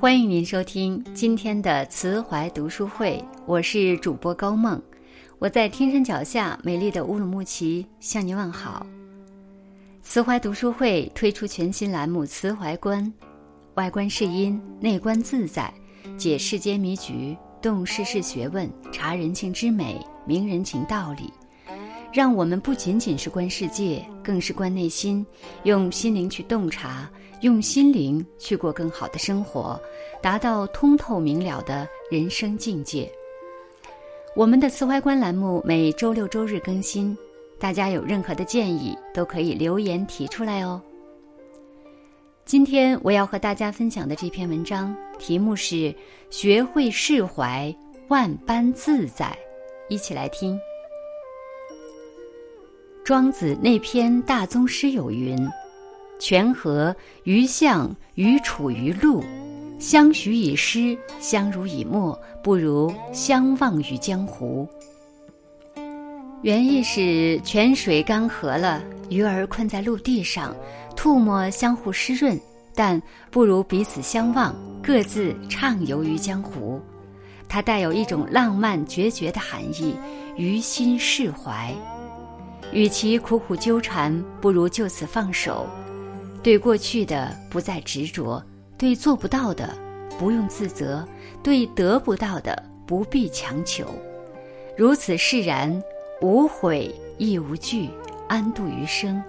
欢迎您收听今天的慈怀读书会，我是主播高梦，我在天山脚下美丽的乌鲁木齐向您问好。慈怀读书会推出全新栏目《慈怀观》，外观是因，内观自在，解世间迷局，动世事学问，察人性之美，明人情道理。让我们不仅仅是观世界，更是观内心，用心灵去洞察，用心灵去过更好的生活，达到通透明了的人生境界。我们的慈怀观栏目每周六周日更新，大家有任何的建议都可以留言提出来哦。今天我要和大家分享的这篇文章题目是“学会释怀，万般自在”，一起来听。庄子那篇大宗师有云：“泉河鱼相鱼处于陆，相许以诗，相濡以沫，不如相忘于江湖。”原意是泉水干涸了，鱼儿困在陆地上，吐沫相互湿润，但不如彼此相忘，各自畅游于江湖。它带有一种浪漫决绝的含义，于心释怀。与其苦苦纠缠，不如就此放手。对过去的不再执着，对做不到的不用自责，对得不到的不必强求。如此释然，无悔亦无惧，安度余生。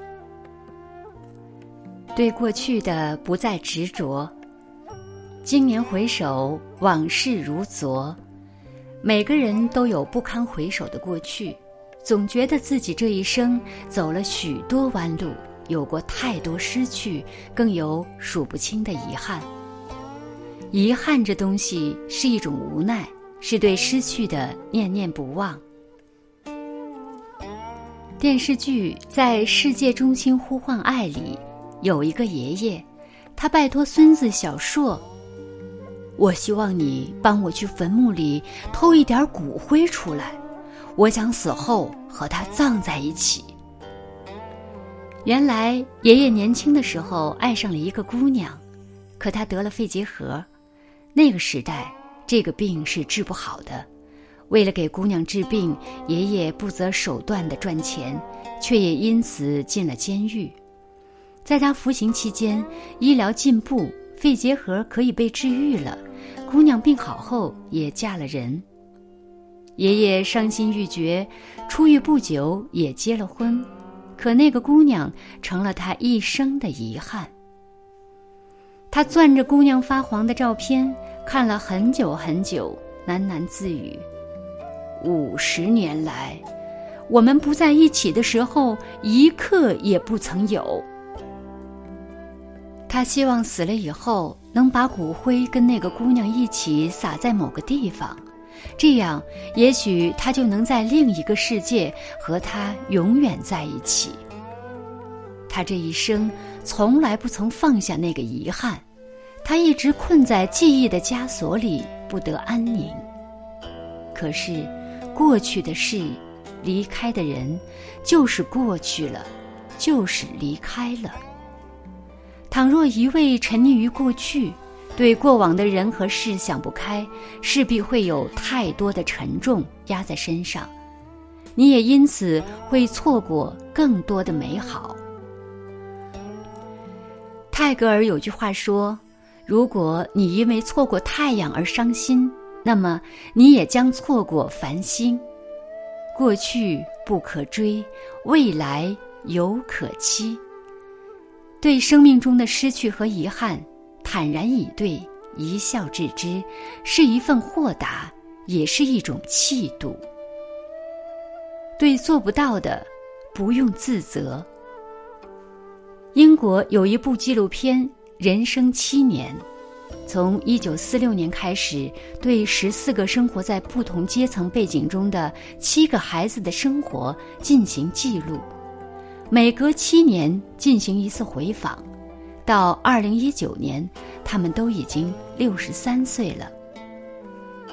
对过去的不再执着，今年回首，往事如昨。每个人都有不堪回首的过去。总觉得自己这一生走了许多弯路，有过太多失去，更有数不清的遗憾。遗憾这东西是一种无奈，是对失去的念念不忘。电视剧《在世界中心呼唤爱》里，有一个爷爷，他拜托孙子小硕：“我希望你帮我去坟墓里偷一点骨灰出来。”我想死后和他葬在一起。原来爷爷年轻的时候爱上了一个姑娘，可他得了肺结核。那个时代，这个病是治不好的。为了给姑娘治病，爷爷不择手段的赚钱，却也因此进了监狱。在他服刑期间，医疗进步，肺结核可以被治愈了。姑娘病好后也嫁了人。爷爷伤心欲绝，出狱不久也结了婚，可那个姑娘成了他一生的遗憾。他攥着姑娘发黄的照片，看了很久很久，喃喃自语：“五十年来，我们不在一起的时候，一刻也不曾有。”他希望死了以后，能把骨灰跟那个姑娘一起撒在某个地方。这样，也许他就能在另一个世界和他永远在一起。他这一生从来不曾放下那个遗憾，他一直困在记忆的枷锁里，不得安宁。可是，过去的事，离开的人，就是过去了，就是离开了。倘若一味沉溺于过去，对过往的人和事想不开，势必会有太多的沉重压在身上，你也因此会错过更多的美好。泰戈尔有句话说：“如果你因为错过太阳而伤心，那么你也将错过繁星。过去不可追，未来犹可期。”对生命中的失去和遗憾。坦然以对，一笑置之，是一份豁达，也是一种气度。对做不到的，不用自责。英国有一部纪录片《人生七年》，从一九四六年开始，对十四个生活在不同阶层背景中的七个孩子的生活进行记录，每隔七年进行一次回访。到二零一九年，他们都已经六十三岁了。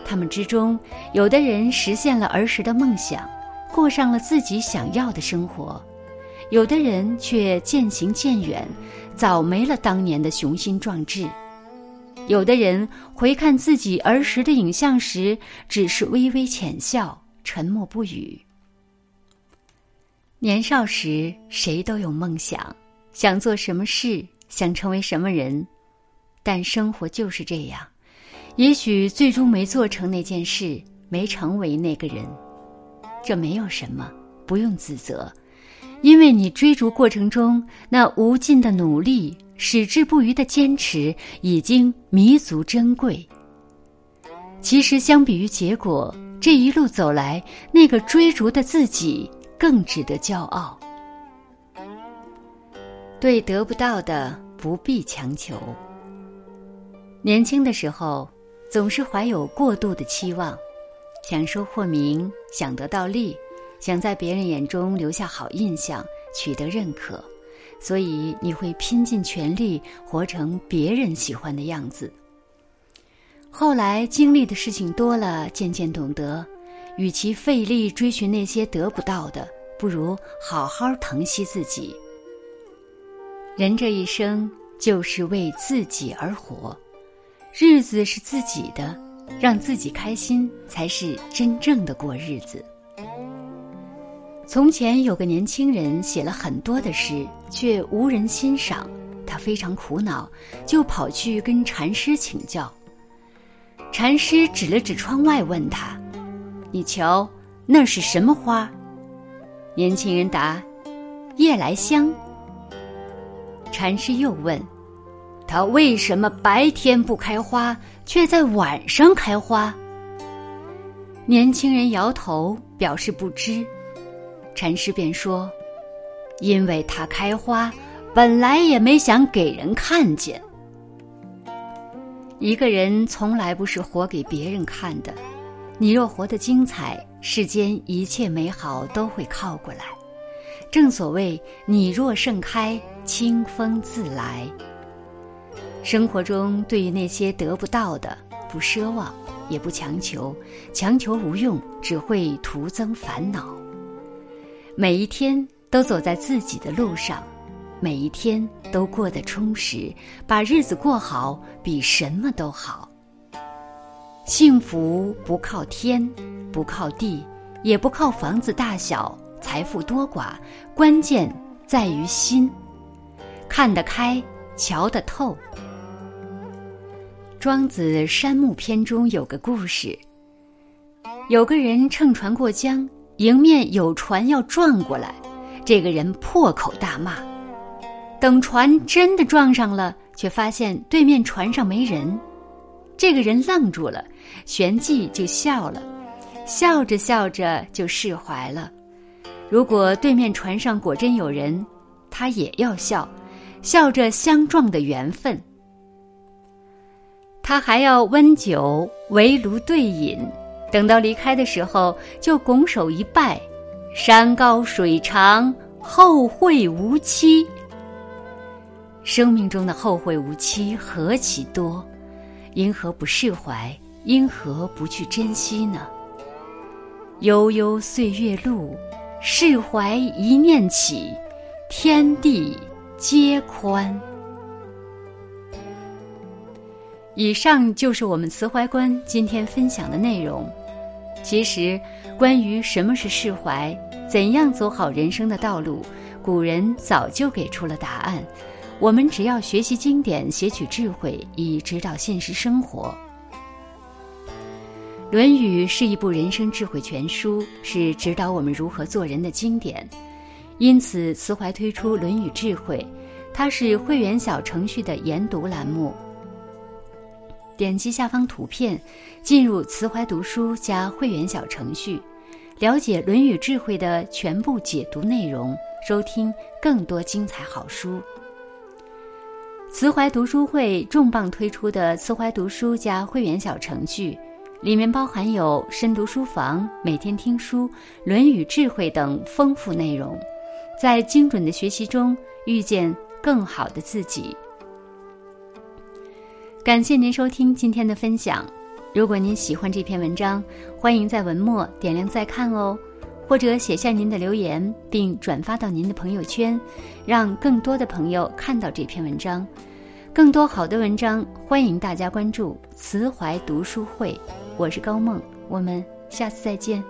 他们之中，有的人实现了儿时的梦想，过上了自己想要的生活；有的人却渐行渐远，早没了当年的雄心壮志。有的人回看自己儿时的影像时，只是微微浅笑，沉默不语。年少时，谁都有梦想，想做什么事，想成为什么人，但生活就是这样，也许最终没做成那件事，没成为那个人，这没有什么，不用自责，因为你追逐过程中那无尽的努力、矢志不渝的坚持，已经弥足珍贵。其实，相比于结果，这一路走来，那个追逐的自己。更值得骄傲。对得不到的不必强求。年轻的时候，总是怀有过度的期望，想收获名，想得到利，想在别人眼中留下好印象，取得认可，所以你会拼尽全力活成别人喜欢的样子。后来经历的事情多了，渐渐懂得。与其费力追寻那些得不到的，不如好好疼惜自己。人这一生就是为自己而活，日子是自己的，让自己开心才是真正的过日子。从前有个年轻人写了很多的诗，却无人欣赏，他非常苦恼，就跑去跟禅师请教。禅师指了指窗外，问他。你瞧，那是什么花？年轻人答：“夜来香。”禅师又问：“它为什么白天不开花，却在晚上开花？”年轻人摇头表示不知。禅师便说：“因为它开花，本来也没想给人看见。一个人从来不是活给别人看的。”你若活得精彩，世间一切美好都会靠过来。正所谓“你若盛开，清风自来”。生活中，对于那些得不到的，不奢望，也不强求，强求无用，只会徒增烦恼。每一天都走在自己的路上，每一天都过得充实，把日子过好，比什么都好。幸福不靠天，不靠地，也不靠房子大小、财富多寡，关键在于心。看得开，瞧得透。庄子《山木篇》中有个故事：有个人乘船过江，迎面有船要撞过来，这个人破口大骂。等船真的撞上了，却发现对面船上没人。这个人愣住了，旋即就笑了，笑着笑着就释怀了。如果对面船上果真有人，他也要笑，笑着相撞的缘分。他还要温酒围炉对饮，等到离开的时候，就拱手一拜：“山高水长，后会无期。”生命中的后会无期何其多！因何不释怀？因何不去珍惜呢？悠悠岁月路，释怀一念起，天地皆宽。以上就是我们慈怀观今天分享的内容。其实，关于什么是释怀，怎样走好人生的道路，古人早就给出了答案。我们只要学习经典，撷取智慧，以指导现实生活。《论语》是一部人生智慧全书，是指导我们如何做人的经典。因此，慈怀推出《论语智慧》，它是会员小程序的研读栏目。点击下方图片，进入慈怀读书加会员小程序，了解《论语智慧》的全部解读内容，收听更多精彩好书。慈怀读书会重磅推出的慈怀读书加会员小程序，里面包含有深读书房、每天听书、《论语智慧》等丰富内容，在精准的学习中遇见更好的自己。感谢您收听今天的分享。如果您喜欢这篇文章，欢迎在文末点亮再看哦，或者写下您的留言并转发到您的朋友圈，让更多的朋友看到这篇文章。更多好的文章，欢迎大家关注慈怀读书会。我是高梦，我们下次再见。